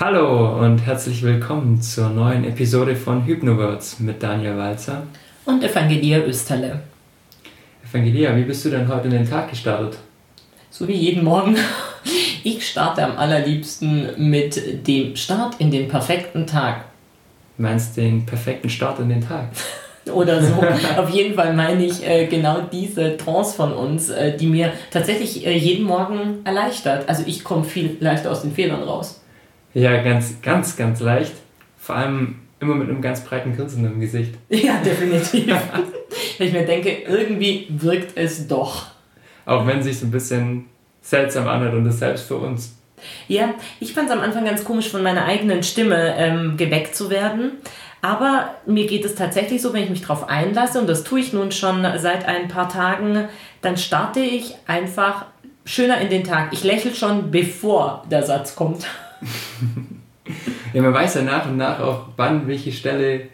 Hallo und herzlich willkommen zur neuen Episode von Hypnowords mit Daniel Walzer und Evangelia Österle. Evangelia, wie bist du denn heute in den Tag gestartet? So wie jeden Morgen. Ich starte am allerliebsten mit dem Start in den perfekten Tag. Du meinst den perfekten Start in den Tag? Oder so. Auf jeden Fall meine ich äh, genau diese Trance von uns, äh, die mir tatsächlich äh, jeden Morgen erleichtert. Also ich komme viel leichter aus den Fehlern raus. Ja, ganz, ganz, ganz leicht. Vor allem immer mit einem ganz breiten Grinsen im Gesicht. Ja, definitiv. Ich mir denke, irgendwie wirkt es doch. Auch wenn es sich so ein bisschen seltsam anhört und das selbst für uns. Ja, ich fand es am Anfang ganz komisch, von meiner eigenen Stimme ähm, geweckt zu werden. Aber mir geht es tatsächlich so, wenn ich mich darauf einlasse, und das tue ich nun schon seit ein paar Tagen, dann starte ich einfach schöner in den Tag. Ich lächle schon, bevor der Satz kommt. ja, man weiß ja nach und nach auch, wann welche Stelle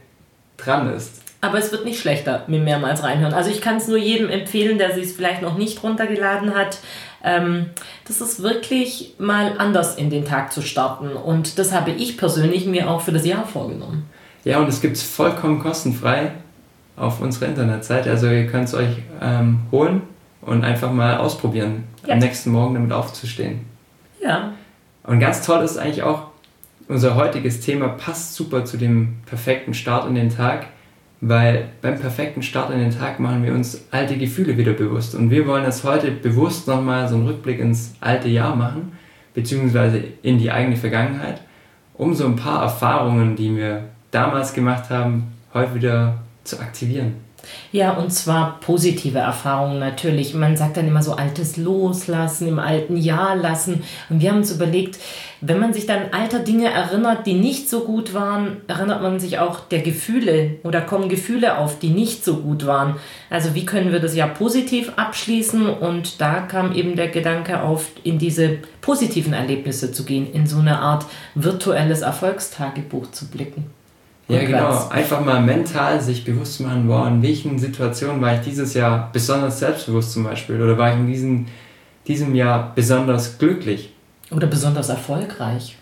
dran ist. Aber es wird nicht schlechter, mir mehrmals reinhören. Also ich kann es nur jedem empfehlen, der sich es vielleicht noch nicht runtergeladen hat. Ähm, das ist wirklich mal anders in den Tag zu starten. Und das habe ich persönlich mir auch für das Jahr vorgenommen. Ja, und es gibt es vollkommen kostenfrei auf unserer Internetseite. Also ihr könnt es euch ähm, holen und einfach mal ausprobieren, ja. am nächsten Morgen damit aufzustehen. Ja. Und ganz toll ist eigentlich auch, unser heutiges Thema passt super zu dem perfekten Start in den Tag, weil beim perfekten Start in den Tag machen wir uns alte Gefühle wieder bewusst. Und wir wollen das heute bewusst nochmal so einen Rückblick ins alte Jahr machen, beziehungsweise in die eigene Vergangenheit, um so ein paar Erfahrungen, die wir damals gemacht haben, heute wieder zu aktivieren. Ja, und zwar positive Erfahrungen natürlich. Man sagt dann immer so altes Loslassen, im alten Jahr lassen. Und wir haben uns überlegt, wenn man sich dann alter Dinge erinnert, die nicht so gut waren, erinnert man sich auch der Gefühle oder kommen Gefühle auf, die nicht so gut waren. Also wie können wir das Jahr positiv abschließen? Und da kam eben der Gedanke auf, in diese positiven Erlebnisse zu gehen, in so eine Art virtuelles Erfolgstagebuch zu blicken. Ja, genau. Einfach mal mental sich bewusst machen, wow, in welchen Situationen war ich dieses Jahr besonders selbstbewusst zum Beispiel oder war ich in diesem, diesem Jahr besonders glücklich. Oder besonders erfolgreich.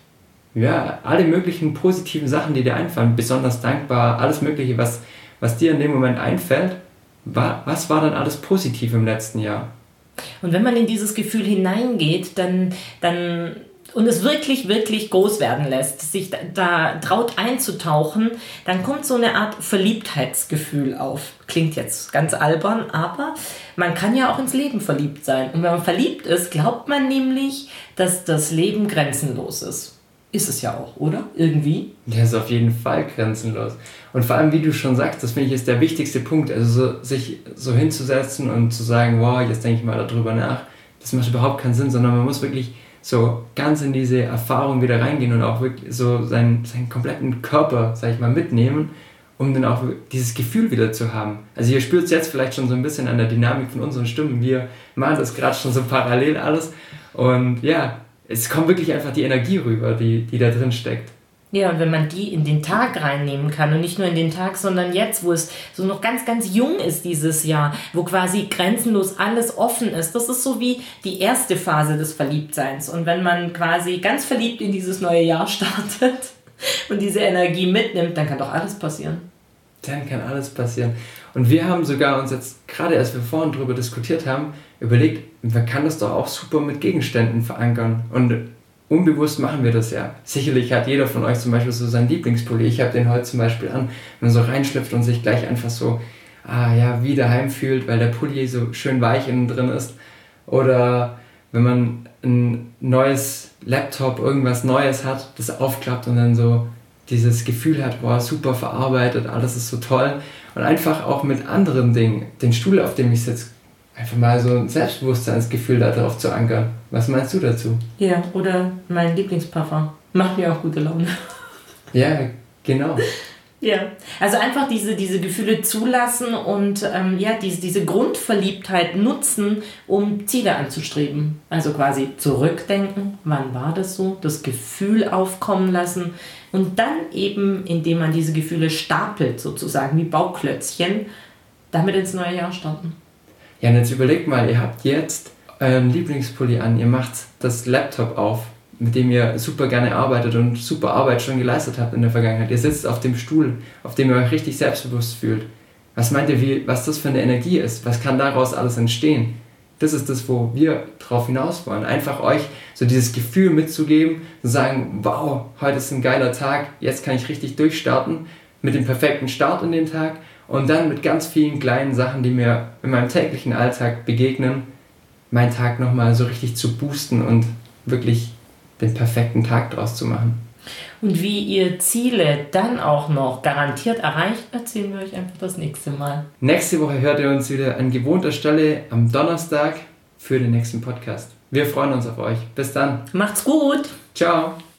Ja, alle möglichen positiven Sachen, die dir einfallen, besonders dankbar, alles Mögliche, was, was dir in dem Moment einfällt, war, was war dann alles positiv im letzten Jahr? Und wenn man in dieses Gefühl hineingeht, dann, dann und es wirklich, wirklich groß werden lässt, sich da, da, traut einzutauchen, dann kommt so eine Art Verliebtheitsgefühl auf. Klingt jetzt ganz albern, aber man kann ja auch ins Leben verliebt sein. Und wenn man verliebt ist, glaubt man nämlich, dass das Leben grenzenlos ist. Ist es ja auch, oder? Irgendwie. Der ist auf jeden Fall grenzenlos. Und vor allem, wie du schon sagst, das finde ich ist der wichtigste Punkt. Also so, sich so hinzusetzen und zu sagen, wow, jetzt denke ich mal darüber nach, das macht überhaupt keinen Sinn, sondern man muss wirklich so ganz in diese Erfahrung wieder reingehen und auch wirklich so seinen, seinen kompletten Körper, sag ich mal, mitnehmen, um dann auch dieses Gefühl wieder zu haben. Also ihr spürt es jetzt vielleicht schon so ein bisschen an der Dynamik von unseren Stimmen. Wir machen das gerade schon so parallel alles. Und ja, es kommt wirklich einfach die Energie rüber, die, die da drin steckt. Ja, und wenn man die in den Tag reinnehmen kann und nicht nur in den Tag, sondern jetzt, wo es so noch ganz, ganz jung ist dieses Jahr, wo quasi grenzenlos alles offen ist. Das ist so wie die erste Phase des Verliebtseins. Und wenn man quasi ganz verliebt in dieses neue Jahr startet und diese Energie mitnimmt, dann kann doch alles passieren. Dann kann alles passieren. Und wir haben sogar uns jetzt, gerade als wir vorhin darüber diskutiert haben, überlegt, man kann das doch auch super mit Gegenständen verankern. Und unbewusst machen wir das ja. Sicherlich hat jeder von euch zum Beispiel so seinen Lieblingspulli. Ich habe den heute zum Beispiel an, wenn man so reinschlüpft und sich gleich einfach so, ah ja, wie daheim fühlt, weil der Pulli so schön weich innen drin ist. Oder wenn man ein neues Laptop, irgendwas Neues hat, das aufklappt und dann so dieses Gefühl hat, boah, super verarbeitet, alles ist so toll. Und einfach auch mit anderen Dingen, den Stuhl, auf dem ich sitze, einfach mal so ein Selbstbewusstseinsgefühl darauf zu ankern. Was meinst du dazu? Ja, oder mein Lieblingsparfum. Macht mir auch gute Laune. Ja, genau. Ja, also einfach diese, diese Gefühle zulassen und ähm, ja, diese, diese Grundverliebtheit nutzen, um Ziele anzustreben. Also quasi zurückdenken, wann war das so, das Gefühl aufkommen lassen und dann eben, indem man diese Gefühle stapelt, sozusagen wie Bauklötzchen, damit ins neue Jahr starten. Ja, und jetzt überlegt mal, ihr habt jetzt euren Lieblingspulli an, ihr macht das Laptop auf, mit dem ihr super gerne arbeitet und super Arbeit schon geleistet habt in der Vergangenheit. Ihr sitzt auf dem Stuhl, auf dem ihr euch richtig selbstbewusst fühlt. Was meint ihr, wie, was das für eine Energie ist? Was kann daraus alles entstehen? Das ist das, wo wir drauf hinaus wollen. Einfach euch so dieses Gefühl mitzugeben, zu sagen, wow, heute ist ein geiler Tag, jetzt kann ich richtig durchstarten, mit dem perfekten Start in den Tag und dann mit ganz vielen kleinen Sachen, die mir in meinem täglichen Alltag begegnen, meinen Tag nochmal so richtig zu boosten und wirklich den perfekten Tag draus zu machen. Und wie ihr Ziele dann auch noch garantiert erreicht, erzählen wir euch einfach das nächste Mal. Nächste Woche hört ihr uns wieder an gewohnter Stelle am Donnerstag für den nächsten Podcast. Wir freuen uns auf euch. Bis dann. Macht's gut. Ciao.